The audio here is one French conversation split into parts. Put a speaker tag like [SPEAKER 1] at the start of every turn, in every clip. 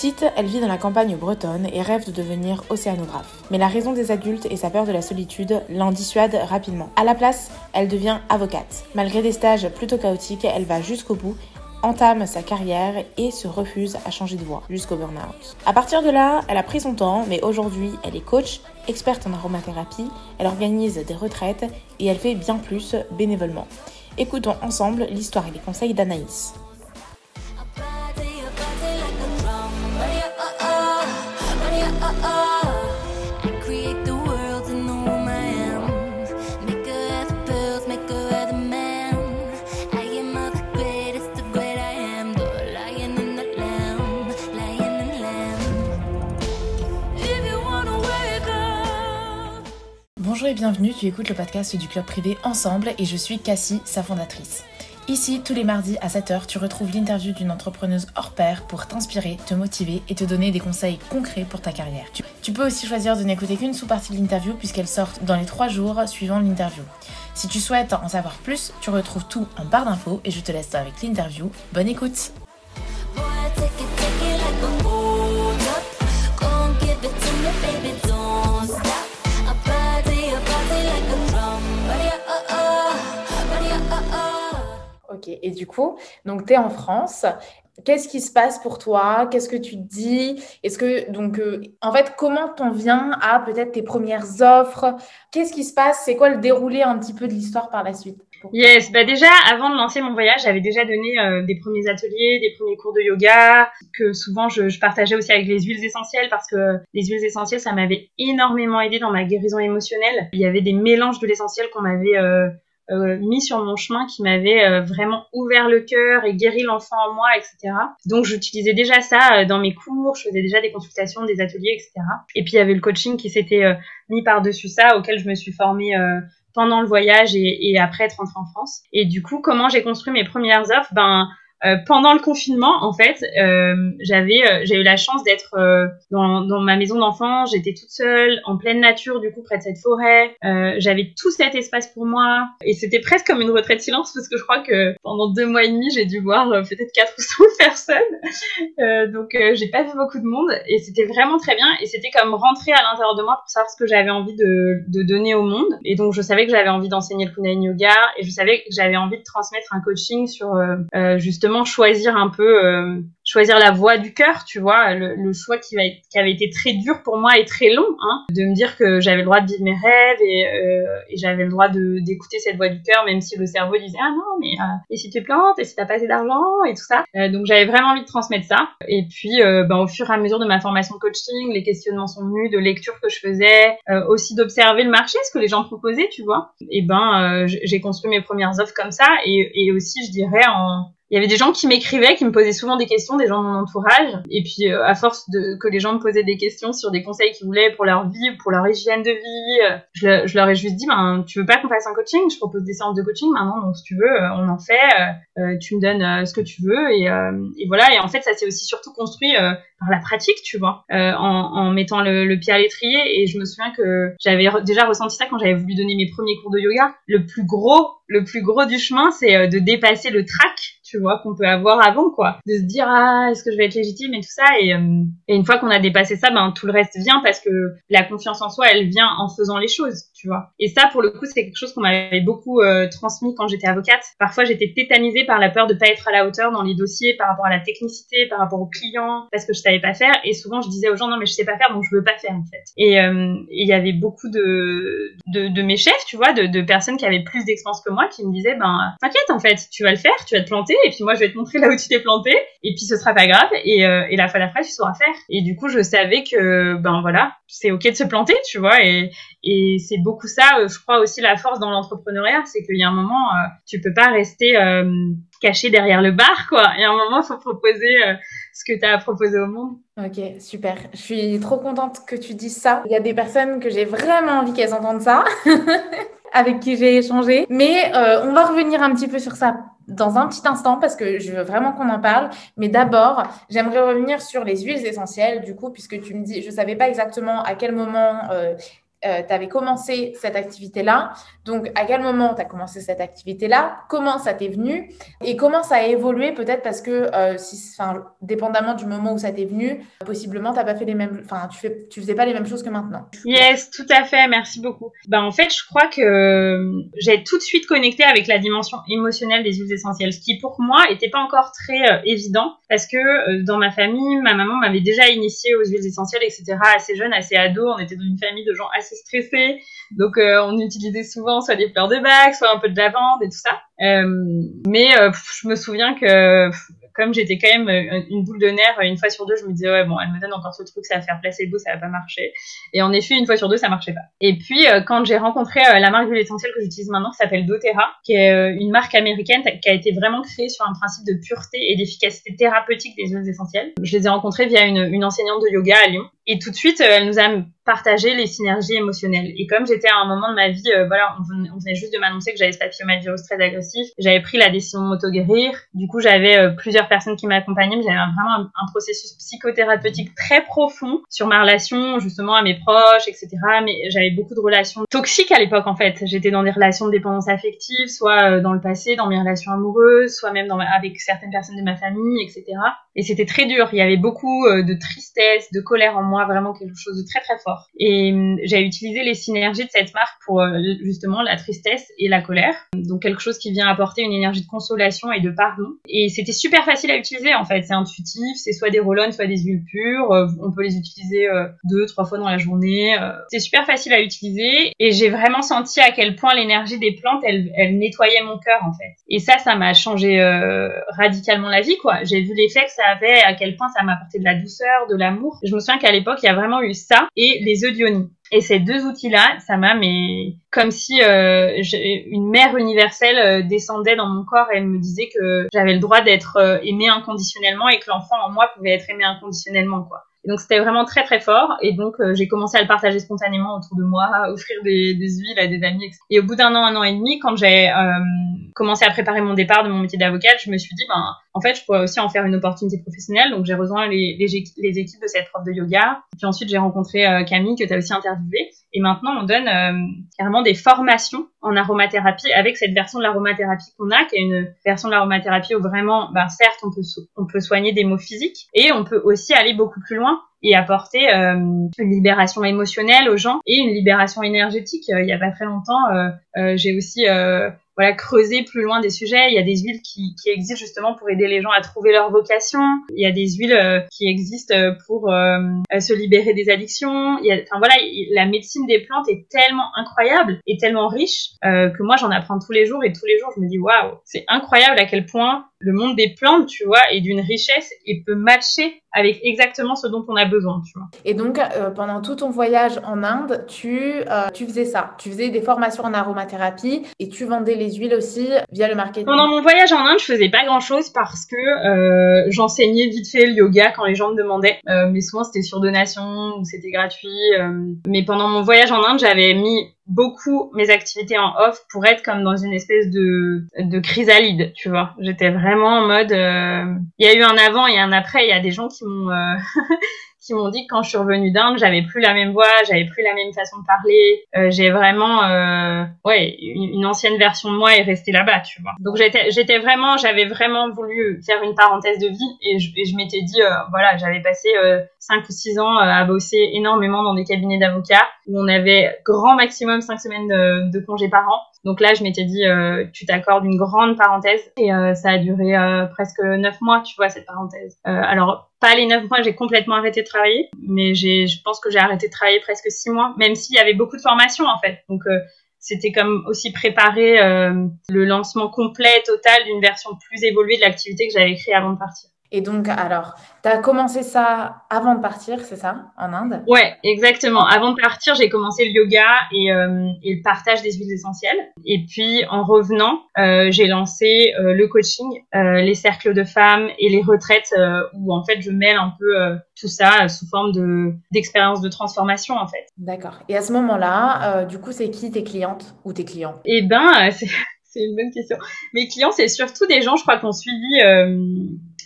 [SPEAKER 1] Petite, elle vit dans la campagne bretonne et rêve de devenir océanographe. Mais la raison des adultes et sa peur de la solitude l'en dissuadent rapidement. À la place, elle devient avocate. Malgré des stages plutôt chaotiques, elle va jusqu'au bout entame sa carrière et se refuse à changer de voie jusqu'au burn-out. À partir de là, elle a pris son temps, mais aujourd'hui, elle est coach, experte en aromathérapie, elle organise des retraites et elle fait bien plus bénévolement. Écoutons ensemble l'histoire et les conseils d'Anaïs. Bienvenue, tu écoutes le podcast du club privé Ensemble et je suis Cassie, sa fondatrice. Ici, tous les mardis à 7h, tu retrouves l'interview d'une entrepreneuse hors pair pour t'inspirer, te motiver et te donner des conseils concrets pour ta carrière. Tu, peux aussi choisir de n'écouter qu'une sous-partie de l'interview puisqu'elle sort dans les 3 jours suivant l'interview. Si tu souhaites en savoir plus, tu retrouves tout en barre d'infos et je te laisse avec l'interview. Bonne écoute Et du coup, donc tu es en France. Qu'est-ce qui se passe pour toi? Qu'est-ce que tu te dis? Est-ce que, donc, euh, en fait, comment t'en viens à peut-être tes premières offres? Qu'est-ce qui se passe? C'est quoi le déroulé un petit peu de l'histoire par la suite
[SPEAKER 2] Yes, bah déjà, avant de lancer mon voyage, j'avais déjà donné euh, des premiers ateliers, des premiers cours de yoga, que souvent je, je, partageais aussi avec les huiles essentielles parce que les huiles essentielles, ça m'avait énormément aidé dans ma guérison émotionnelle. Il y avait des mélanges de l'essentiel qu'on m'avait euh, euh, mis sur mon chemin qui m'avait euh, vraiment ouvert le cœur et guéri l'enfant en moi, etc. Donc j'utilisais déjà ça euh, dans mes cours, je faisais déjà des consultations, des ateliers, etc. Et puis il y avait le coaching qui s'était mis par-dessus ça, auquel je me suis formée pendant le voyage et, et, après être rentrée en France. Et du coup, comment j'ai construit mes premières offres? Ben euh, pendant le confinement, en fait, euh, j'avais euh, j'ai eu la chance d'être euh, dans, dans, ma maison d'enfant. J'étais toute seule, en pleine nature, du coup près de cette forêt. j'avais tout cet espace pour moi, et c'était presque comme une retraite silence parce que je crois que pendant deux mois et demi, j'ai dû voir peut-être quatre ou cinq personnes. donc j'ai pas vu beaucoup de monde, et c'était vraiment très bien. Et c'était comme rentrer à l'intérieur de moi pour savoir ce que j'avais envie de, de donner au monde. Et donc je savais que j'avais envie d'enseigner le Kundalini Yoga, et je savais que j'avais envie de transmettre un coaching sur justement choisir un peu euh, choisir la voie du cœur, tu vois, le, choix qui, va qui avait été très dur pour moi et très long, hein, de me dire que j'avais le droit de vivre mes rêves et, euh, j'avais le droit d'écouter cette voix du cœur, même si le cerveau disait ah non mais euh, et si tu plantes et si t'as pas assez d'argent et tout ça. donc j'avais vraiment envie de transmettre ça. Et puis ben, au fur et à mesure de ma formation coaching, les questionnements sont venus, de lectures que je faisais, aussi d'observer le marché, ce que les gens proposaient, tu vois. Et ben j'ai construit mes premières offres comme ça et, et aussi je dirais en il y avait des gens qui m'écrivaient, qui me posaient souvent des questions, des gens de mon entourage. Et puis, euh, à force de que les gens me posaient des questions sur des conseils qu'ils voulaient pour leur vie, pour leur hygiène de vie, euh, je, je, leur ai juste dit, ben, tu veux pas qu'on fasse un coaching? Je propose des séances de coaching maintenant, donc si tu veux, euh, on en fait. tu me donnes ce que tu veux. Et, et, voilà. Et en fait, ça s'est aussi surtout construit par la pratique, tu vois, en, en, mettant le, le, pied à l'étrier. Et je me souviens que j'avais déjà ressenti ça quand j'avais voulu donner mes premiers cours de yoga. Le plus gros, le plus gros du chemin, c'est de dépasser le trac tu vois, qu'on peut avoir avant, quoi. De se dire, ah, est-ce que je vais être légitime et tout ça. Et, euh, et une fois qu'on a dépassé ça, ben, tout le reste vient parce que la confiance en soi, elle vient en faisant les choses, tu vois. Et ça, pour le coup, c'est quelque chose qu'on m'avait beaucoup euh, transmis quand j'étais avocate. Parfois, j'étais tétanisée par la peur de pas être à la hauteur dans les dossiers par rapport à la technicité, par rapport aux clients, parce que je savais pas faire. Et souvent, je disais aux gens, non, mais je sais pas faire, donc je veux pas faire, en fait. Et euh, il y avait beaucoup de, de, mes chefs, tu vois, de, personnes qui avaient plus d'expérience que moi, qui me disaient, ben, t'inquiète, en fait, tu vas le faire, tu vas te planter, et puis moi je vais te montrer là où tu t'es planté et puis ce sera pas grave et, euh, et la fois d'après tu sauras faire et du coup je savais que ben voilà c'est ok de se planter tu vois et, et c'est beaucoup ça euh, je crois aussi la force dans l'entrepreneuriat c'est qu'il y a un moment euh, tu peux pas rester euh, caché derrière le bar quoi et à un moment faut proposer ce que tu as à proposer au monde
[SPEAKER 1] Ok, super. Je suis trop contente que tu dises ça. Il y a des personnes que j'ai vraiment envie qu'elles entendent ça, avec qui j'ai échangé. Mais on va revenir un petit peu sur ça dans un petit instant parce que je veux vraiment qu'on en parle. Mais d'abord, j'aimerais revenir sur les huiles essentielles, du coup, puisque tu me dis, je savais pas exactement à quel moment euh, tu avais commencé cette activité-là. Donc, à quel moment tu as commencé cette activité-là? Comment ça t'est venu? Et comment ça a évolué peut-être parce que, euh, dépendamment du moment où ça t'est venu, possiblement, t'as pas fait les mêmes, enfin, tu, fais, tu faisais pas les mêmes choses que maintenant.
[SPEAKER 2] Yes, tout à fait. Merci beaucoup. Ben, en fait, je crois que euh, j'ai tout de suite connecté avec la dimension émotionnelle des huiles essentielles, ce qui pour moi était pas encore très évident parce que dans ma famille, ma maman m'avait déjà initié aux huiles essentielles, etc. Assez jeune, assez ado. On était dans une famille de gens assez stressés. Donc, euh, on utilisait souvent soit des fleurs de bac, soit un peu de lavande et tout ça. Euh, mais euh, je me souviens que comme j'étais quand même une boule de nerfs, une fois sur deux, je me disais, ouais, bon, elle me donne encore ce truc, ça va faire placebo, ça va pas marcher. Et en effet, une fois sur deux, ça marchait pas. Et puis, quand j'ai rencontré la marque d'huile essentielle que j'utilise maintenant, qui s'appelle doTERRA, qui est une marque américaine qui a été vraiment créée sur un principe de pureté et d'efficacité thérapeutique des huiles essentielles. Je les ai rencontrées via une enseignante de yoga à Lyon. Et tout de suite, elle nous a partagé les synergies émotionnelles. Et comme j'étais à un moment de ma vie, voilà, on venait, juste de m'annoncer que j'avais ce papillomavirus très agressif, j'avais pris la décision de m'auto-guérir. Du coup, j'avais plusieurs personnes qui m'accompagnaient, mais j'avais vraiment un, processus psychothérapeutique très profond sur ma relation justement à mes proches, etc. Mais j'avais beaucoup de relations toxiques à l'époque en fait. J'étais dans des relations de dépendance affective, soit euh, dans le passé, dans mes relations amoureuses, soit même avec certaines personnes de ma famille, etc. Et c'était très dur. Il y avait beaucoup euh, de tristesse, de colère en moi, vraiment quelque chose de très très fort. Et hum, j'ai utilisé les synergies de cette marque pour euh, justement la tristesse et la colère. Donc quelque chose qui vient apporter une énergie de consolation et de pardon. Et c'était super facile à utiliser en fait. C'est intuitif, c'est soit des roll soit des huiles pures. Euh, on peut les utiliser deux, trois fois dans la journée. C'est super facile à utiliser. Et j'ai vraiment senti à quel point l'énergie des plantes, elle, nettoyait mon cœur en fait. Et ça, ça m'a changé radicalement la vie quoi. J'ai vu l'effet que ça avait, à quel point ça m'apportait de la douceur, de l'amour. Je me souviens qu'à l'époque, il y a vraiment eu ça et les œufs. Et ces deux outils-là, ça m'a mais comme si euh, une mère universelle euh, descendait dans mon corps et me disait que j'avais le droit d'être euh, aimée inconditionnellement et que l'enfant en moi pouvait être aimé inconditionnellement quoi. Et donc c'était vraiment très très fort et donc j'ai commencé à le partager spontanément autour de moi, à offrir des, huiles à des amis. Et au bout d'un an, un an et demi, quand j'ai commencé à préparer mon départ de mon métier d'avocate, je me suis dit ben en fait je pourrais aussi en faire une opportunité professionnelle. Donc j'ai rejoint les, équipes de cette prof de yoga. Puis ensuite j'ai rencontré euh, Camille que tu as aussi interviewé. Et maintenant on donne carrément des formations en aromathérapie avec cette version de l'aromathérapie qu'on a, qui est une version de l'aromathérapie où vraiment, ben certes on peut soigner des maux physiques et on peut aussi aller beaucoup plus loin et apporter euh, une libération émotionnelle aux gens et une libération énergétique. Euh, il y a pas très longtemps, euh, j'ai aussi voilà, creuser plus loin des sujets. Il y a des huiles qui, qui, existent justement pour aider les gens à trouver leur vocation. Il y a des huiles euh, qui existent pour euh, se libérer des addictions. Il y a, enfin voilà, la médecine des plantes est tellement incroyable et tellement riche euh, que moi j'en apprends tous les jours et tous les jours je me dis waouh, c'est incroyable à quel point le monde des plantes, tu vois, est d'une richesse et peut matcher avec exactement ce dont on a besoin, tu vois.
[SPEAKER 1] Et donc, pendant tout ton voyage en Inde, tu, tu faisais ça. Tu faisais des formations en aromathérapie et tu vendais les huiles aussi via le marketing
[SPEAKER 2] Pendant mon voyage en Inde, je faisais pas grand chose parce que euh, j'enseignais vite fait le yoga quand les gens me demandaient. Euh, mais souvent c'était sur donation ou c'était gratuit. Euh. Mais pendant mon voyage en Inde, j'avais mis beaucoup mes activités en off pour être comme dans une espèce de, de chrysalide, tu vois. J'étais vraiment en mode... Il y a eu un avant et un après. Il y a des gens qui m'ont qui m'ont dit que quand je suis revenue d'Inde, j'avais plus la même voix, j'avais plus la même façon de parler. Euh, j'ai vraiment, euh, ouais, une, ancienne version de moi est restée là-bas, tu vois. Donc j'étais, j'étais vraiment, j'avais vraiment voulu faire une parenthèse de vie et je, je m'étais dit, euh, voilà, j'avais passé euh, 5 ou 6 ans euh, à bosser énormément dans des cabinets d'avocats où on avait grand maximum 5 semaines de, de congés par an. Donc là, je m'étais dit, euh, tu t'accordes une grande parenthèse et euh, ça a duré euh, presque neuf mois, tu vois, cette parenthèse. alors, pas les neuf mois, j'ai complètement arrêté de travailler, mais j'ai, je pense que j'ai arrêté de travailler presque six mois, même s'il y avait beaucoup de formations en fait. Donc c'était comme aussi préparer le lancement complet, total d'une version plus évoluée de l'activité que j'avais créée avant de partir. Et donc, alors, tu as commencé ça avant de partir, c'est ça, en Inde? Ouais, exactement. Avant de partir, j'ai commencé le yoga et, euh, et, le partage des huiles essentielles. Et puis, en revenant, euh, j'ai lancé euh, le coaching, euh, les cercles de femmes et les retraites euh, où, en fait, je mêle un peu euh, tout ça sous forme de d'expérience de transformation, en fait.
[SPEAKER 1] D'accord. Et à ce moment-là, du coup, c'est qui tes clientes ou tes clients?
[SPEAKER 2] Eh ben, c'est une bonne question. Mes clients, c'est surtout des gens, je crois, qui ont suivi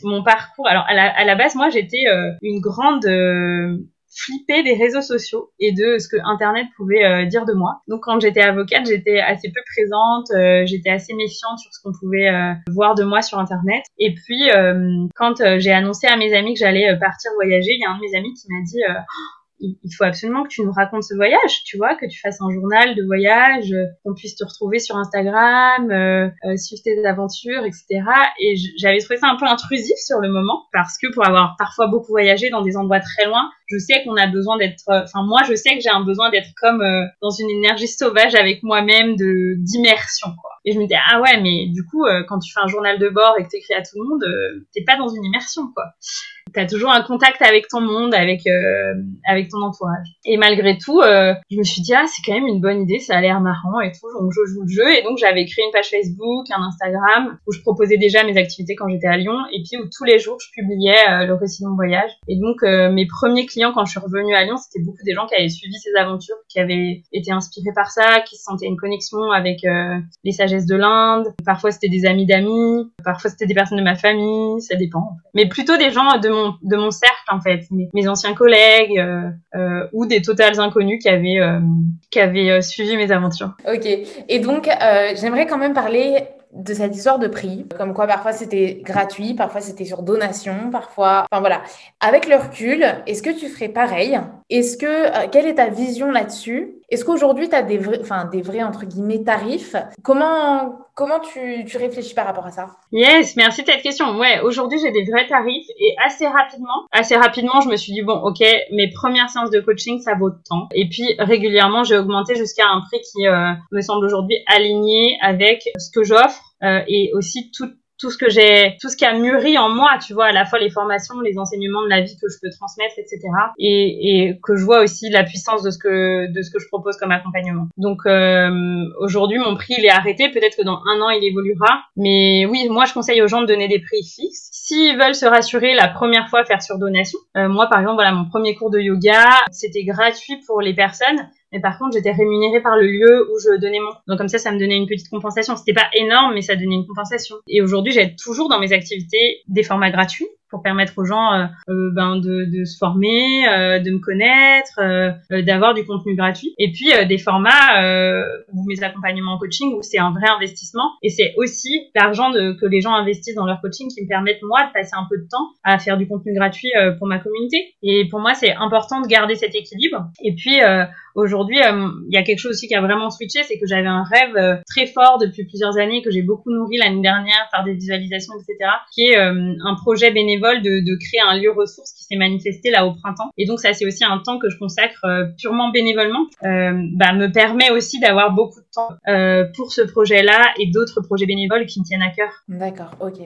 [SPEAKER 2] mon parcours. Alors à la, à la base, moi, j'étais euh, une grande euh, flippée des réseaux sociaux et de ce que Internet pouvait dire de moi. Donc quand j'étais avocate, j'étais assez peu présente, j'étais assez méfiante sur ce qu'on pouvait voir de moi sur Internet. Et puis quand j'ai annoncé à mes amis que j'allais partir voyager, il y a un de mes amis qui m'a dit il faut absolument que tu nous racontes ce voyage, tu vois, que tu fasses un journal de voyage, euh, qu'on puisse te retrouver sur Instagram, euh, euh, suivre tes aventures, etc. Et j'avais trouvé ça un peu intrusif sur le moment, parce que pour avoir parfois beaucoup voyagé dans des endroits très loin, je sais qu'on a besoin d'être, enfin moi je sais que j'ai un besoin d'être comme dans une énergie sauvage avec moi-même, de d'immersion, quoi. Et je me disais ah ouais, mais du coup quand tu fais un journal de bord et que t'écris à tout le monde, t'es pas dans une immersion, quoi t'as toujours un contact avec ton monde, avec euh, avec ton entourage. Et malgré tout, euh, je me suis dit ah c'est quand même une bonne idée, ça a l'air marrant et tout, donc je joue le jeu et donc j'avais créé une page Facebook, un Instagram où je proposais déjà mes activités quand j'étais à Lyon et puis où tous les jours je publiais euh, le récit de mon voyage. Et donc mes premiers clients quand je suis revenue à Lyon, c'était beaucoup des gens qui avaient suivi ces aventures, qui avaient été inspirés par ça, qui se sentaient une connexion avec les sagesses de l'Inde. Parfois c'était des amis d'amis, parfois c'était des personnes de ma famille, ça dépend. Mais plutôt des gens de mon de mon cercle en fait, mes, anciens collègues euh, euh, ou des totales inconnus qui avaient euh, qui avaient suivi mes aventures.
[SPEAKER 1] Ok. Et donc j'aimerais quand même parler de cette histoire de prix, comme quoi parfois c'était gratuit, parfois c'était sur donation, parfois, enfin voilà. Avec le recul, est-ce que tu ferais pareil? Est-ce que quelle est ta vision là-dessus? Est-ce qu'aujourd'hui tu as des vrais, enfin des vrais entre guillemets tarifs? Comment Comment tu, tu, réfléchis par rapport à ça?
[SPEAKER 2] Yes, merci de cette question. Ouais, aujourd'hui j'ai des vrais tarifs et assez rapidement, assez rapidement, je me suis dit bon, ok, mes premières séances de coaching ça vaut temps. Et puis régulièrement, j'ai augmenté jusqu'à un prix qui euh, me semble aujourd'hui aligné avec ce que j'offre euh, et aussi tout, tout ce que j'ai, tout ce qui a mûri en moi, tu vois, à la fois les formations, les enseignements de la vie que je peux transmettre, etc. Et, et que je vois aussi la puissance de ce que de ce que je propose comme accompagnement. Donc euh, aujourd'hui, mon prix il est arrêté. Peut-être que dans un an il évoluera, mais oui, moi je conseille aux gens de donner des prix fixes. S'ils veulent se rassurer la première fois faire sur donation, euh, moi par exemple, voilà, mon premier cours de yoga, c'était gratuit pour les personnes mais par contre, j'étais rémunérée par le lieu où je donnais mon. Donc comme ça, ça me donnait une petite compensation. C'était pas énorme, mais ça donnait une compensation. Et aujourd'hui, j'ai toujours dans mes activités des formats gratuits pour permettre aux gens euh, euh, ben de, se former, euh, de me connaître, d'avoir du contenu gratuit. Et puis des formats ou mes accompagnements en coaching où c'est un vrai investissement et c'est aussi l'argent que les gens investissent dans leur coaching qui me permettent moi de passer un peu de temps à faire du contenu gratuit pour ma communauté. Et pour moi, c'est important de garder cet équilibre. Et puis aujourd'hui, il y a quelque chose aussi qui a vraiment switché, c'est que j'avais un rêve très fort depuis plusieurs années que j'ai beaucoup nourri l'année dernière par des visualisations, etc., qui est un projet bénévole de, créer un lieu ressource qui s'est manifesté là au printemps. Et donc ça, c'est aussi un temps que je consacre euh, purement bénévolement. Euh, bah, me permet aussi d'avoir beaucoup de temps euh, pour ce projet-là et d'autres projets bénévoles qui me tiennent à cœur.
[SPEAKER 1] D'accord, ok.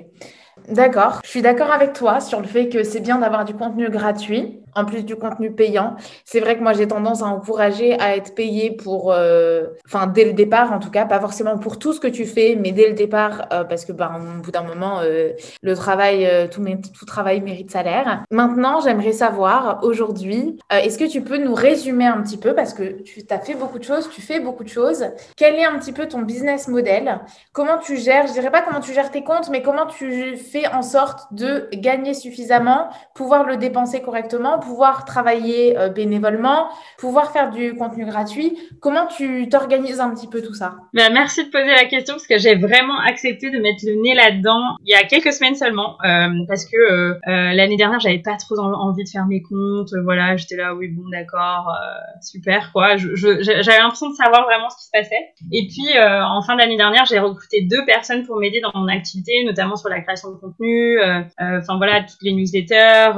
[SPEAKER 1] D'accord. Je suis d'accord avec toi sur le fait que c'est bien d'avoir du contenu gratuit en plus du contenu payant. C'est vrai que moi, j'ai tendance à encourager à être payé pour, euh, enfin, dès le départ, en tout cas, pas forcément pour tout ce que tu fais, mais dès le départ, euh, parce que, ben, au bout d'un moment, euh, le travail, tout, tout travail mérite salaire. Maintenant, j'aimerais savoir, aujourd'hui, est-ce que tu peux nous résumer un petit peu, parce que tu as fait beaucoup de choses, tu fais beaucoup de choses. Quel est un petit peu ton business model? Comment tu gères, je dirais pas comment tu gères tes comptes, mais comment tu fais en sorte de gagner suffisamment, pouvoir le dépenser correctement, pouvoir travailler euh, bénévolement, pouvoir faire du contenu gratuit. Comment tu t'organises un petit peu tout ça?
[SPEAKER 2] Ben, Merci de poser la question parce que j'ai vraiment accepté de mettre le nez là-dedans il y a quelques semaines seulement euh, parce que euh, l'année dernière j'avais pas trop envie de faire mes comptes. Voilà, j'étais là, oui bon d'accord, super quoi. j'avais l'impression de savoir vraiment ce qui se passait. Et puis en fin d'année dernière j'ai recruté deux personnes pour m'aider dans mon activité, notamment sur la création de contenu, enfin voilà toutes les newsletters,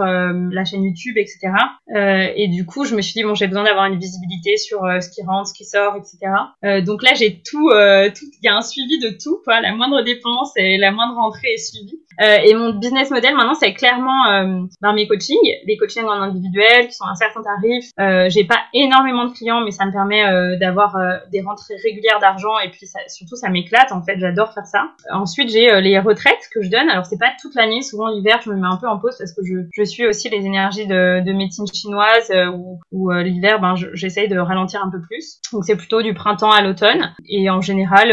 [SPEAKER 2] la chaîne YouTube, etc. Euh, et du coup, je me suis dit bon, j'ai besoin d'avoir une visibilité sur euh, ce qui rentre, ce qui sort, etc. Euh, donc là, j'ai tout, tout, il y a un suivi de tout, quoi. La moindre dépense et la moindre rentrée est suivie. Euh, et mon business model maintenant, c'est clairement euh, ben, mes coachings, les coachings en individuel qui sont à un certain tarif. Euh, j'ai pas énormément de clients, mais ça me permet euh, d'avoir des rentrées régulières d'argent et puis ça, surtout ça m'éclate. En fait, j'adore faire ça. Ensuite, j'ai les retraites que je donne. Alors c'est pas toute l'année. Souvent l'hiver, je me mets un peu en pause parce que je, suis aussi les énergies de, de médecine chinoise ou, ou l'hiver, ben j'essaye de ralentir un peu plus. Donc c'est plutôt du printemps à l'automne. Et en général,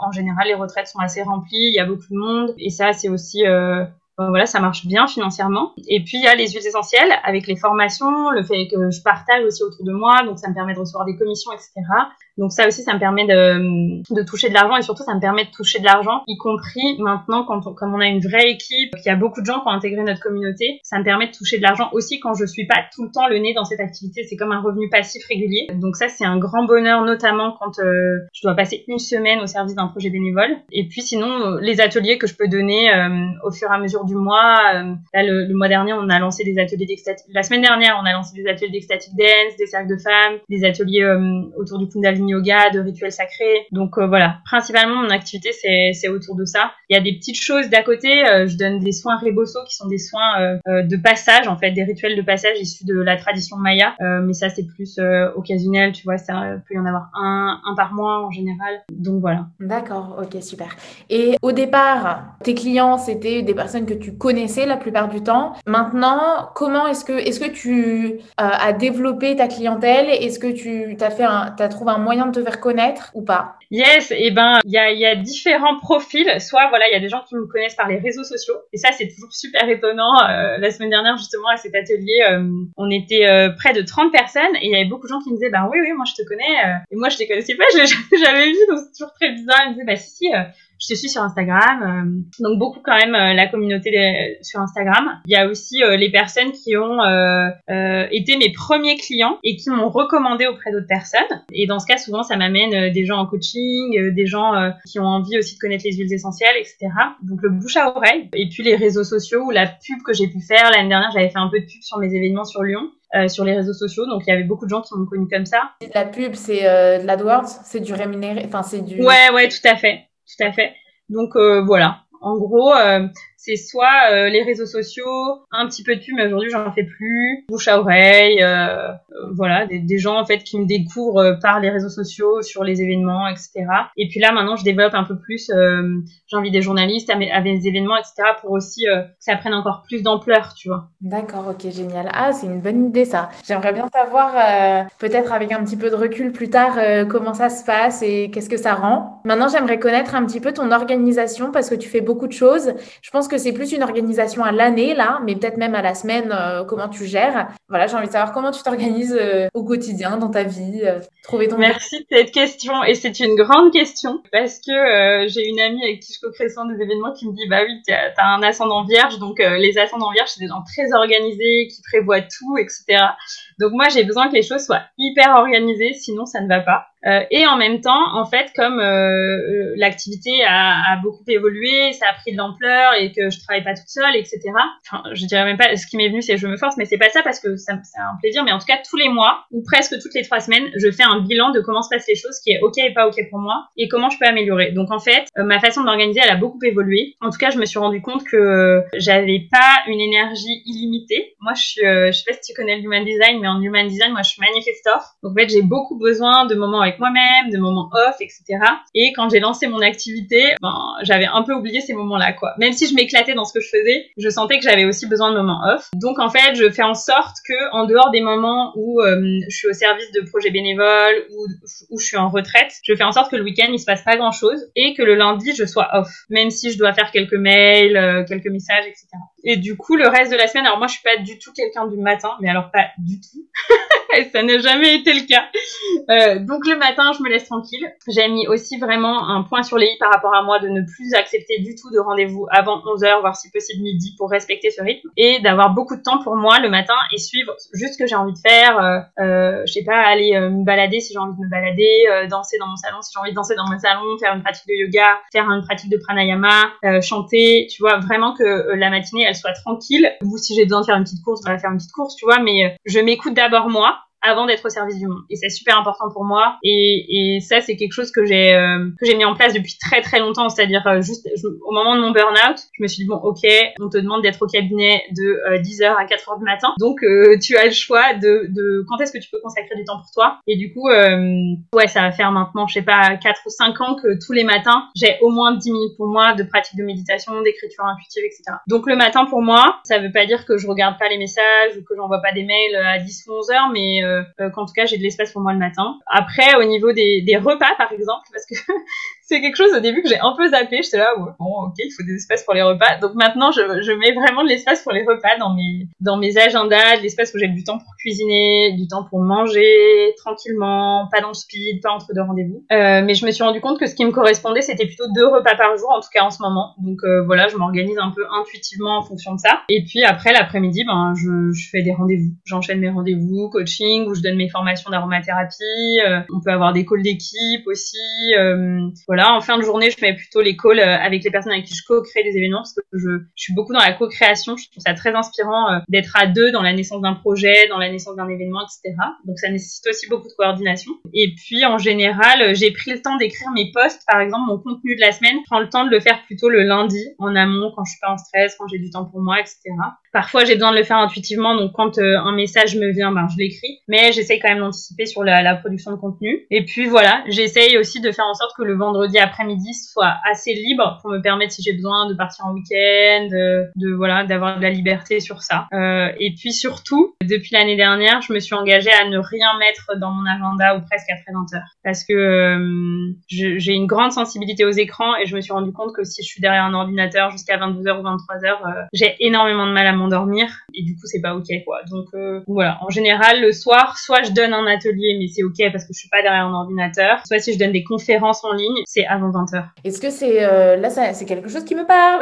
[SPEAKER 2] en général, les retraites sont assez remplies. Il y a beaucoup de monde et ça, c'est aussi euh, voilà, ça marche bien financièrement. Et puis il y a les huiles essentielles avec les formations, le fait que je partage aussi autour de moi, donc ça me permet de recevoir des commissions, etc. Donc ça aussi, ça me permet de, de toucher de l'argent et surtout ça me permet de toucher de l'argent, y compris maintenant quand on, comme on a une vraie équipe, qu'il y a beaucoup de gens qui ont intégré notre communauté, ça me permet de toucher de l'argent aussi quand je suis pas tout le temps le nez dans cette activité. C'est comme un revenu passif régulier. Donc ça, c'est un grand bonheur, notamment quand euh, je dois passer une semaine au service d'un projet bénévole. Et puis sinon, euh, les ateliers que je peux donner euh, au fur et à mesure du mois. là, le, mois dernier, on a lancé des ateliers d'extatique. La semaine dernière, on a lancé des ateliers d'extatic dance, des cercles de femmes, des ateliers autour du Kundalini yoga, de rituels sacrés. Donc euh, voilà, principalement mon activité c'est autour de ça. Il y a des petites choses d'à côté. Euh, je donne des soins rebosso qui sont des soins euh, de passage en fait, des rituels de passage issus de la tradition maya. mais ça c'est plus occasionnel, tu vois. Ça peut y en avoir un, un par mois en général. Donc voilà.
[SPEAKER 1] D'accord, ok super. Et au départ, tes clients c'était des personnes que tu connaissais la plupart du temps. Maintenant, comment est-ce que est-ce que tu as développé ta clientèle? Est-ce que tu as fait un, as trouvé un moyen de te faire connaître ou pas
[SPEAKER 2] Yes, et eh ben il y a, y a différents profils. Soit voilà, il y a des gens qui me connaissent par les réseaux sociaux, et ça c'est toujours super étonnant. Euh, la semaine dernière justement à cet atelier, euh, on était euh, près de 30 personnes et il y avait beaucoup de gens qui me disaient bah oui oui moi je te connais et moi je les connaissais pas, je l'ai jamais vu donc c'est toujours très bizarre. Ils me disaient bah si si je te suis sur Instagram. Euh, donc beaucoup quand même euh, la communauté sur Instagram. Il y a aussi euh, les personnes qui ont été mes premiers clients et qui m'ont recommandé auprès d'autres personnes. Et dans ce cas, souvent, ça m'amène des gens en coaching, des gens qui ont envie aussi de connaître les huiles essentielles, etc. Donc le bouche à oreille. Et puis les réseaux sociaux ou la pub que j'ai pu faire. L'année dernière, j'avais fait un peu de pub sur mes événements sur Lyon. sur les réseaux sociaux. Donc il y avait beaucoup de gens qui m'ont connu comme ça.
[SPEAKER 1] La pub, c'est de l'AdWords, c'est du rémunéré, enfin c'est du.
[SPEAKER 2] Ouais, ouais, tout à fait tout à fait. Donc euh, voilà, en gros, euh, c'est soit euh, les réseaux sociaux, un petit peu de pub, mais aujourd'hui j'en fais plus, bouche à oreille, euh, euh, voilà, des, gens en fait qui me découvrent par les réseaux sociaux, sur les événements, etc. Et puis là maintenant je développe un peu plus, j'ai envie des journalistes à mes, à des événements, etc. pour aussi que ça prenne encore plus d'ampleur, tu vois.
[SPEAKER 1] D'accord, ok, génial. Ah, c'est une bonne idée ça. J'aimerais bien savoir, peut-être avec un petit peu de recul plus tard, comment ça se passe et qu'est-ce que ça rend. Maintenant j'aimerais connaître un petit peu ton organisation parce que tu fais beaucoup de choses. Je pense que c'est plus une organisation à l'année, là, mais peut-être même à la semaine, euh, comment tu gères. Voilà, j'ai envie de savoir comment tu t'organises euh, au quotidien, dans ta vie, euh, trouver ton...
[SPEAKER 2] Merci de cette question, et c'est une grande question, parce que j'ai une amie avec qui je co-crée des événements qui me dit, bah oui, t'as as un ascendant vierge, donc les ascendants vierges, c'est des gens très organisés, qui prévoient tout, etc. Donc moi, j'ai besoin que les choses soient hyper organisées, sinon ça ne va pas. Euh, et en même temps, en fait, comme euh, euh, l'activité a, a, beaucoup évolué, ça a pris de l'ampleur et que je travaille pas toute seule, etc. Enfin, je dirais même pas. Ce qui m'est venu, c'est je me force, mais c'est pas ça parce que c'est un plaisir. Mais en tout cas, tous les mois ou presque toutes les trois semaines, je fais un bilan de comment se passent les choses, qui est ok et pas ok pour moi, et comment je peux améliorer. Donc en fait, ma façon de m'organiser, elle a beaucoup évolué. En tout cas, je me suis rendu compte que j'avais pas une énergie illimitée. Moi, je suis, je sais pas si tu connais le human design, mais en human design, moi, je suis manifestor. Donc en fait, j'ai beaucoup besoin de moments avec moi-même, de moments off, etc. Et quand j'ai lancé mon activité, ben, j'avais un peu oublié ces moments-là, quoi. Même si je m'éclatais dans ce que je faisais, je sentais que j'avais aussi besoin de moments off. Donc, en fait, je fais en sorte que, en dehors des moments où euh, je suis au service de projets bénévoles ou où je suis en retraite, je fais en sorte que le week-end il se passe pas grand-chose et que le lundi je sois off, même si je dois faire quelques mails, euh, quelques messages, etc. Et du coup, le reste de la semaine, alors moi, je suis pas du tout quelqu'un du matin, mais alors pas du tout. et ça n'a jamais été le cas. Euh, donc le matin, je me laisse tranquille. J'ai mis aussi vraiment un point sur les i par rapport à moi de ne plus accepter du tout de rendez-vous avant 11h, voire si possible midi pour respecter ce rythme et d'avoir beaucoup de temps pour moi le matin et suivre juste ce que j'ai envie de faire. Euh, euh, je sais pas, aller euh, me balader si j'ai envie de me balader, euh, danser dans mon salon si j'ai envie de danser dans mon salon, faire une pratique de yoga, faire une pratique de pranayama, chanter, tu vois, vraiment que la matinée elle soit tranquille. Ou si j'ai besoin de faire une petite course, vais faire une petite course, tu vois, mais je m'écoute d'abord moi avant d'être au service du monde. Et c'est super important pour moi. Et, et ça, c'est quelque chose que j'ai euh, que j'ai mis en place depuis très très longtemps. C'est-à-dire euh, juste au moment de mon burn-out, je me suis dit bon, ok, on te demande d'être au cabinet de 10h euh, à 4h du matin, donc tu as le choix de, de quand est-ce que tu peux consacrer du temps pour toi. Et du coup, ouais, ça va faire maintenant, je sais pas, 4 ou 5 ans que tous les matins, j'ai au moins 10 minutes pour moi de pratique de méditation, d'écriture intuitive, etc. Donc le matin pour moi, ça veut pas dire que je regarde pas les messages ou que j'envoie pas des mails à 10 ou 11 h mais euh, euh, qu'en tout cas j'ai de l'espace pour moi le matin. Après, au niveau des, des repas par exemple, parce que c'est quelque chose au début que j'ai un peu zappé. J'étais là, bon, ok, il faut des espaces pour les repas. Donc maintenant, je, je mets vraiment de l'espace pour les repas dans mes, dans mes agendas, de l'espace où j'ai du temps pour cuisiner, du temps pour manger tranquillement, pas dans le speed, pas entre deux rendez-vous. Euh, mais je me suis rendu compte que ce qui me correspondait, c'était plutôt deux repas par jour, en tout cas en ce moment. Donc euh, voilà, je m'organise un peu intuitivement en fonction de ça. Et puis après, l'après-midi, ben, je, je fais des rendez-vous. J'enchaîne mes rendez-vous, coaching, où je donne mes formations d'aromathérapie. Euh, on peut avoir des calls d'équipe aussi. Euh, en fin de journée, je fais plutôt les calls euh, avec les personnes avec qui je co-crée des événements parce que je, je suis beaucoup dans la co-création. Je trouve ça très inspirant d'être à deux dans la naissance d'un projet, dans la naissance d'un événement, etc. Donc ça nécessite aussi beaucoup de coordination. Et puis en général, j'ai pris le temps d'écrire mes posts, par exemple mon contenu de la semaine. Je prends le temps de le faire plutôt le lundi, en amont, quand je suis pas en stress, quand j'ai du temps pour moi, etc. Parfois, j'ai besoin de le faire intuitivement, donc quand euh, un message me vient, ben, je l'écris. Mais j'essaye quand même d'anticiper sur la, production de contenu. Et puis voilà, j'essaye aussi de faire en sorte que le vendredi après-midi soit assez libre pour me permettre, si j'ai besoin, de partir en week-end, de, de voilà, d'avoir de la liberté sur ça. Euh, et puis surtout, depuis l'année dernière, je me suis engagée à ne rien mettre dans mon agenda ou presque après 20 heures, parce que euh, j'ai une grande sensibilité aux écrans et je me suis rendu compte que si je suis derrière un ordinateur jusqu'à 22h ou 23h, euh, j'ai énormément de mal à m'endormir et du coup c'est pas ok quoi. Donc euh, voilà, en général le soir, soit je donne un atelier mais c'est ok parce que je suis pas derrière un ordinateur, soit si je donne des conférences en ligne, c'est avant 20h.
[SPEAKER 1] Est-ce que c'est euh, là c'est quelque chose qui me parle?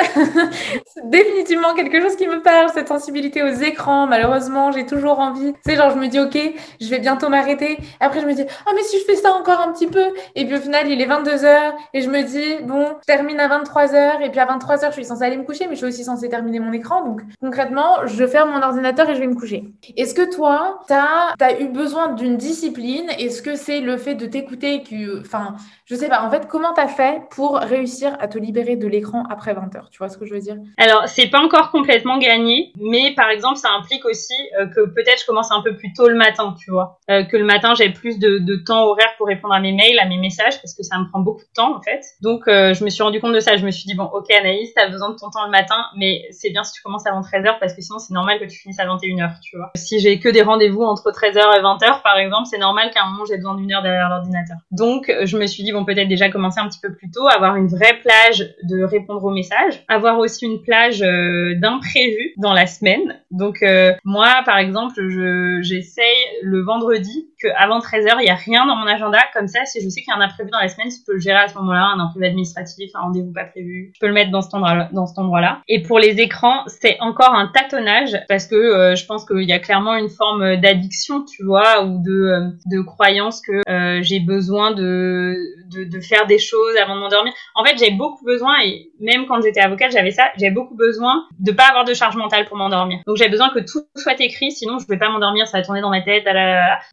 [SPEAKER 1] Définitivement quelque chose qui me parle cette sensibilité aux écrans. Malheureusement, j'ai toujours envie. Tu sais genre je me dis ok, je vais bientôt m'arrêter. Après je me dis oh mais si je fais ça encore un petit peu? Et puis au final il est 22h et je me dis bon, je termine à 23h et puis à 23h je suis censée aller me coucher mais je suis aussi censée terminer mon écran donc concrètement je ferme mon ordinateur et je vais me coucher. Est-ce que toi, tu as, eu besoin d'une discipline? Est-ce que c'est le fait de t'écouter que, enfin, je sais pas, en fait, comment tu as fait pour réussir à te libérer de l'écran après 20 heures? Tu vois ce que je veux dire?
[SPEAKER 2] Alors, c'est pas encore complètement gagné, mais par exemple, ça implique aussi euh, que peut-être je commence un peu plus tôt le matin, tu vois. Euh, que le matin, j'ai plus de, temps horaire pour répondre à mes mails, à mes messages, parce que ça me prend beaucoup de temps, en fait. Donc, euh, je me suis rendu compte de ça. Je me suis dit, bon, ok, Anaïs, t'as besoin de ton temps le matin, mais c'est bien si tu commences avant 13 heures parce que sinon c'est normal que tu finisses à 21h, tu vois. Si j'ai que des rendez-vous entre 13h et 20h par exemple, c'est normal qu'à un moment j'ai besoin d'une heure derrière l'ordinateur. Donc je me suis dit peut-être déjà commencer un petit peu plus tôt, avoir une vraie plage de répondre aux messages, avoir aussi une plage euh, d'imprévus dans la semaine. Donc euh, moi par exemple, je j'essaye le vendredi que avant 13h, il y a rien dans mon agenda comme ça si je sais qu'il y a un imprévu dans la semaine, je peux le gérer à ce moment-là, un imprévu administratif, un rendez-vous pas prévu, je peux le mettre dans cet endroit endroit-là. Et pour les écrans, c'est encore un tâtonnage parce que euh, je pense qu'il y a clairement une forme d'addiction, tu vois, ou de, euh, de croyance que euh, j'ai besoin de, de, de, faire des choses avant de m'endormir. En fait, j'ai beaucoup besoin, et même quand j'étais avocate, j'avais ça, j'ai beaucoup besoin de pas avoir de charge mentale pour m'endormir. Donc j'ai besoin que tout soit écrit, sinon je vais pas m'endormir, ça va tourner dans ma tête.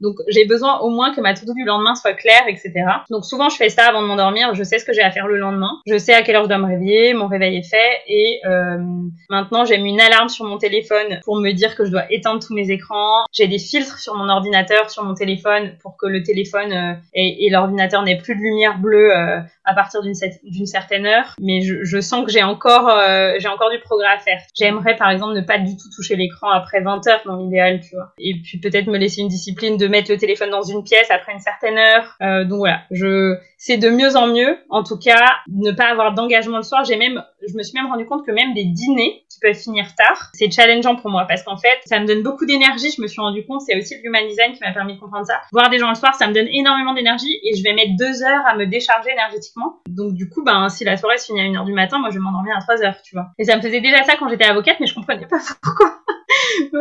[SPEAKER 2] Donc j'ai besoin au moins que ma to du lendemain soit claire, etc. Donc souvent je fais ça avant de m'endormir, je sais ce que j'ai à faire le lendemain, je sais à quelle heure je dois me réveiller, mon réveil est fait, et euh, maintenant j'ai mis une alarme sur mon téléphone pour me dire que je dois éteindre tous mes écrans. J'ai des filtres sur mon ordinateur, sur mon téléphone, pour que le téléphone euh, et l'ordinateur n'aient plus de lumière bleue euh, à partir d'une certaine heure. Mais je, sens que j'ai encore, euh, j'ai encore du progrès à faire. J'aimerais par exemple ne pas du tout toucher l'écran après 20 heures dans l'idéal, tu vois. Et puis peut-être me laisser une discipline de mettre le téléphone dans une pièce après une certaine heure. donc voilà, je c'est de mieux en mieux. En tout cas, ne pas avoir d'engagement le soir. J'ai même, je me suis même rendu compte que même des dîners qui peuvent finir tard, c'est challengeant pour moi parce qu'en fait, ça me donne beaucoup d'énergie. Je me suis rendu compte, c'est aussi le human design qui m'a permis de comprendre ça. Voir des gens le soir, ça me donne énormément d'énergie et je vais mettre deux heures à me décharger énergétiquement. Donc du coup, ben si la soirée se finit à une heure du matin, moi je vais m'endormir à trois heures, tu vois. Et ça me faisait déjà ça quand j'étais avocate, mais je comprenais pas pourquoi.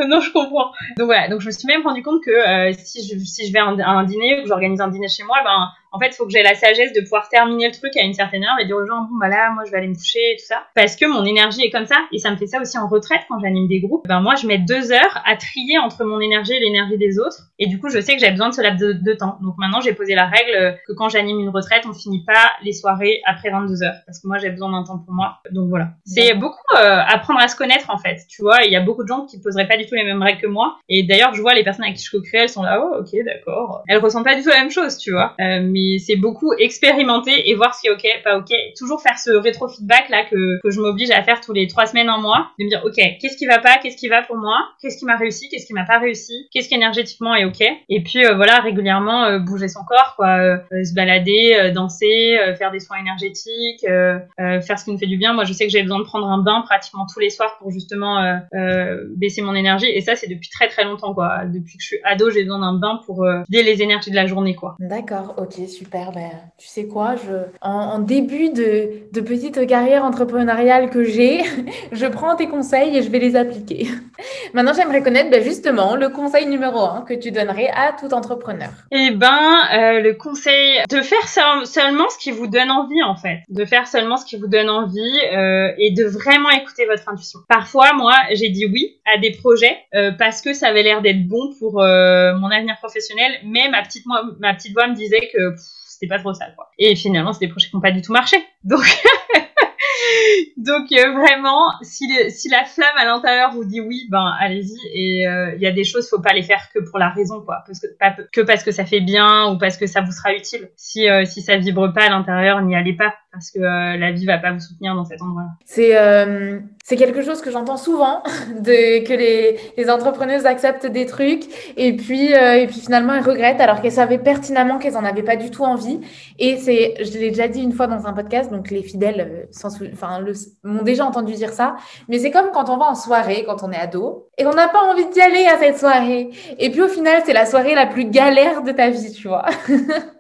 [SPEAKER 2] non, je comprends. Donc voilà, donc je me suis même rendu compte que euh, si je si je vais à un, dîner ou que j'organise un dîner chez moi, ben en fait, il faut que j'ai la sagesse de pouvoir terminer le truc à une certaine heure et dire aux gens, bon, bah là, moi, je vais aller me coucher et tout ça. Parce que mon énergie est comme ça. Et ça me fait ça aussi en retraite quand j'anime des groupes. Ben, moi, je mets deux heures à trier entre mon énergie et l'énergie des autres. Et du coup, je sais que j'ai besoin de ce laps de, temps. Donc maintenant, j'ai posé la règle que quand j'anime une retraite, on finit pas les soirées après 22 heures. Parce que moi, j'ai besoin d'un temps pour moi. Donc voilà. C'est beaucoup euh, apprendre à se connaître, en fait. Tu vois, il y a beaucoup de gens qui poseraient pas du tout les mêmes règles que moi. Et d'ailleurs, je vois les personnes avec qui je co-crée, elles sont là, oh, ok, d'accord. Elles ressentent pas du tout la même chose, tu vois. Euh, mais c'est beaucoup expérimenter et voir ce qui est ok, pas ok. Toujours faire ce rétro-feedback là que, que je m'oblige à faire tous les trois semaines, un mois, de me dire ok, qu'est-ce qui va pas, qu'est-ce qui va pour moi, qu'est-ce qui m'a réussi, qu'est-ce qui m'a pas réussi, qu'est-ce qui énergétiquement est ok. Et puis euh, voilà, régulièrement euh, bouger son corps, quoi, euh, se balader, danser, faire des soins énergétiques, faire ce qui me fait du bien. Moi, je sais que j'ai besoin de prendre un bain pratiquement tous les soirs pour justement baisser mon énergie. Et ça, c'est depuis très très longtemps, quoi. Depuis que je suis ado, j'ai besoin d'un bain pour vider les énergies de la journée, quoi.
[SPEAKER 1] D'accord, ok, super. Ben, tu sais quoi, je, en, début de, petite carrière entrepreneuriale que j'ai, je prends tes conseils et je vais les appliquer. Maintenant, j'aimerais connaître ben, justement le conseil numéro un que tu donnerais à tout entrepreneur.
[SPEAKER 2] Eh ben, euh, le conseil de faire seulement ce qui vous donne envie, en fait, de faire seulement ce qui vous donne envie euh, et de vraiment écouter votre intuition. Parfois, moi, j'ai dit oui à des projets euh, parce que ça avait l'air d'être bon pour mon avenir professionnel, mais ma petite, ma petite voix me disait que c'était pas trop ça, quoi. Et finalement, c'est des projets qui n'ont pas du tout marché. Donc Donc euh, vraiment, si, si la flamme à l'intérieur vous dit oui, ben allez-y. Et euh, il y a des choses, faut pas les faire que pour la raison, quoi, parce que que parce que ça fait bien ou parce que ça vous sera utile. Si euh, si ça vibre pas à l'intérieur, n'y allez pas parce que la vie va pas vous soutenir dans cet endroit-là.
[SPEAKER 1] C'est c'est quelque chose que j'entends souvent, de, que les, les, entrepreneuses acceptent des trucs et puis, euh, et puis finalement elles regrettent alors qu'elles savaient pertinemment qu'elles n'en avaient pas du tout envie. Et c'est, je l'ai déjà dit une fois dans un podcast, donc les fidèles euh, enfin, m'ont déjà entendu dire ça, mais c'est comme quand on va en soirée, quand on est ado, et on n'a pas envie d'y aller à cette soirée. Et puis au final, c'est la soirée la plus galère de ta vie, tu vois.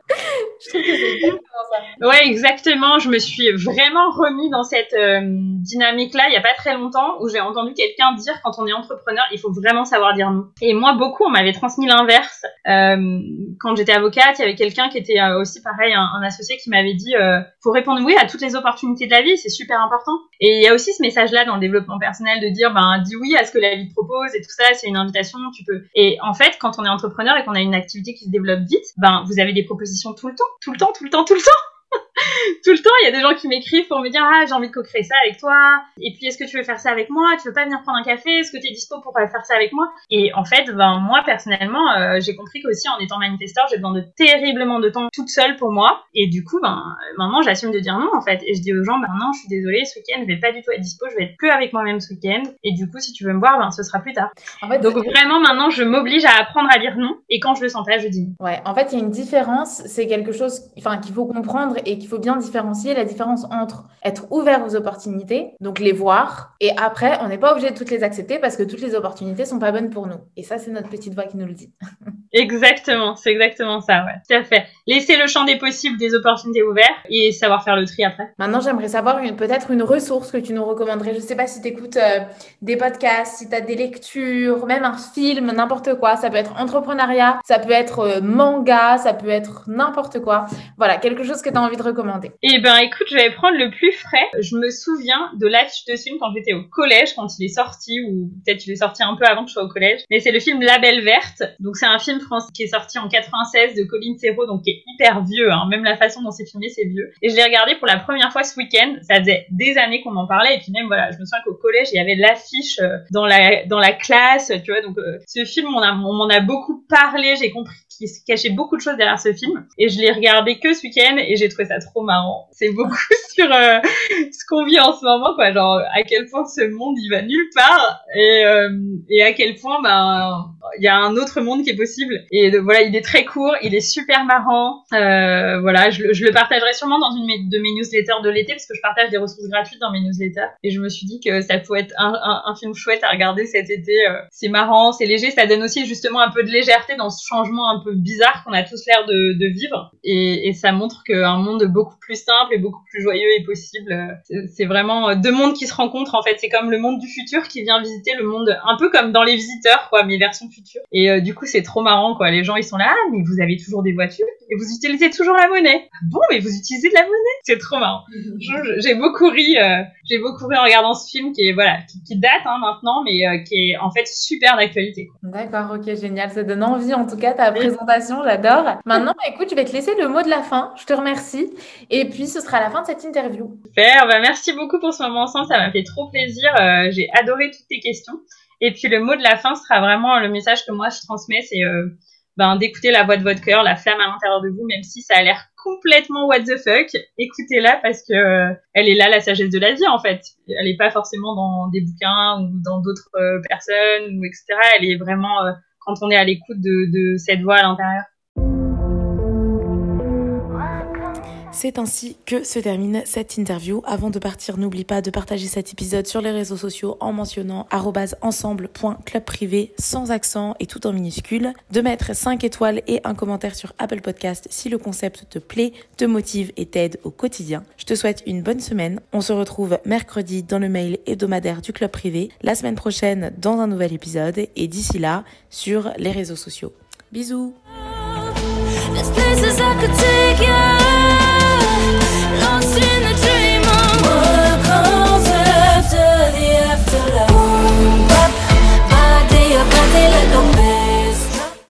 [SPEAKER 2] je exactement. Ouais, exactement. Je me suis vraiment remis dans cette euh, dynamique-là il y a pas très longtemps où j'ai entendu quelqu'un dire quand on est entrepreneur, il faut vraiment savoir dire non. Et moi, beaucoup, on m'avait transmis l'inverse. Euh, quand j'étais avocate, il y avait quelqu'un qui était euh, aussi pareil, un, un associé qui m'avait dit euh, faut répondre oui à toutes les opportunités de la vie, c'est super important. Et il y a aussi ce message-là dans le développement personnel de dire ben dis oui à ce que la vie te propose et tout ça, c'est une invitation, tu peux. Et en fait, quand on est entrepreneur et qu'on a une activité qui se développe vite, ben vous avez des propositions tout le temps, tout le temps, tout le temps, tout le temps. tout le temps, il y a des gens qui m'écrivent pour me dire ah j'ai envie de co-créer ça avec toi. Et puis est-ce que tu veux faire ça avec moi? Tu veux pas venir prendre un café? Est-ce que tu es dispo pour faire ça avec moi? Et en fait, ben moi personnellement, euh, j'ai compris qu'aussi en étant manifesteur, j'ai besoin de terriblement de temps toute seule pour moi. Et du coup, ben maintenant j'assume de dire non en fait. Et je dis aux gens ben non, je suis désolée, ce week-end je vais pas du tout être dispo, je vais être plus avec moi-même ce week-end. Et du coup, si tu veux me voir, ben ce sera plus tard. En fait, Donc vraiment maintenant, je m'oblige à apprendre à dire non. Et quand je le sens pas, je dis non.
[SPEAKER 1] Ouais, en fait, il y a une différence. C'est quelque chose, qu'il faut comprendre et qu'il faut bien différencier la différence entre être ouvert aux opportunités, donc les voir, et après, on n'est pas obligé de toutes les accepter parce que toutes les opportunités sont pas bonnes pour nous. Et ça, c'est notre petite voix qui nous le dit.
[SPEAKER 2] exactement, c'est exactement ça, ouais. Tout à fait. Laisser le champ des possibles, des opportunités ouvertes et savoir faire le tri après.
[SPEAKER 1] Maintenant, j'aimerais savoir peut-être une ressource que tu nous recommanderais. Je sais pas si tu écoutes euh, des podcasts, si tu as des lectures, même un film, n'importe quoi. Ça peut être entrepreneuriat, ça peut être euh, manga, ça peut être n'importe quoi. Voilà, quelque chose que tu as envie de recommander.
[SPEAKER 2] Eh ben, écoute, je vais prendre le plus frais. Je me souviens de l'affiche de film quand j'étais au collège, quand il est sorti, ou peut-être il est sorti un peu avant que je sois au collège. Mais c'est le film La Belle Verte. Donc c'est un film français qui est sorti en 96 de Colin Serrault, donc qui est hyper vieux. Hein. Même la façon dont c'est filmé, c'est vieux. Et je l'ai regardé pour la première fois ce week-end. Ça faisait des années qu'on m'en parlait. Et puis même, voilà, je me souviens qu'au collège, il y avait l'affiche euh, dans la dans la classe, tu vois. Donc euh, ce film, on m'en a beaucoup parlé. J'ai compris qu'il se cachait beaucoup de choses derrière ce film. Et je l'ai regardé que ce week-end et j'ai trouvé ça trop marrant. C'est beaucoup sur euh, ce qu'on vit en ce moment, quoi. Genre à quel point ce monde il va nulle part et euh, et à quel point ben il y a un autre monde qui est possible. Et voilà, il est très court, il est super marrant. Euh, voilà, je, le partagerai sûrement dans une de mes newsletters de l'été parce que je partage des ressources gratuites dans mes newsletters. Et je me suis dit que ça pouvait être un, un, un film chouette à regarder cet été. c'est marrant, c'est léger, ça donne aussi justement un peu de légèreté dans ce changement un peu bizarre qu'on a tous l'air de, de, vivre. Et, et ça montre qu'un monde beaucoup plus simple et beaucoup plus joyeux est possible. C'est vraiment deux mondes qui se rencontrent en fait. C'est comme le monde du futur qui vient visiter le monde, un peu comme dans les visiteurs, quoi, mes versions futures. Et euh, du coup, c'est trop marrant, quoi. Les gens, ils sont là, ah, mais vous avez toujours des voitures et vous utilisez toujours la monnaie. Ah bon, mais vous utilisez de la monnaie? C'est trop marrant. J'ai beaucoup ri, euh, j'ai beaucoup ri en regardant ce film qui est voilà, qui, date hein, maintenant, mais euh, qui est en fait super d'actualité.
[SPEAKER 1] D'accord, ok, génial. Ça donne envie en tout cas présentation, j'adore. Maintenant, écoute, je vais te laisser le mot de la fin. Je te remercie. Et puis, ce sera la fin de cette interview.
[SPEAKER 2] Super, bah merci beaucoup pour ce moment ensemble, ça m'a fait trop plaisir. Euh, j'ai adoré toutes tes questions. Et puis le mot de la fin sera vraiment le message que moi je transmets, c'est ben, d'écouter la voix de votre cœur, la flamme à l'intérieur de vous, même si ça a l'air complètement what the fuck, écoutez-la parce que euh, elle est là la sagesse de la vie en fait. Elle n'est pas forcément dans des bouquins ou dans d'autres euh, personnes ou etc. Elle est vraiment euh, quand on est à l'écoute de, de cette voix à l'intérieur.
[SPEAKER 3] C'est ainsi que se termine cette interview. Avant de partir, n'oublie pas de partager cet épisode sur les réseaux sociaux en mentionnant ensemble.clubprivé sans accent et tout en minuscule, de mettre 5 étoiles et un commentaire sur Apple Podcast si le concept te plaît, te motive et t'aide au quotidien. Je te souhaite une bonne semaine. On se retrouve mercredi dans le mail hebdomadaire du club privé, la semaine prochaine dans un nouvel épisode et d'ici là sur les réseaux sociaux. Bisous constant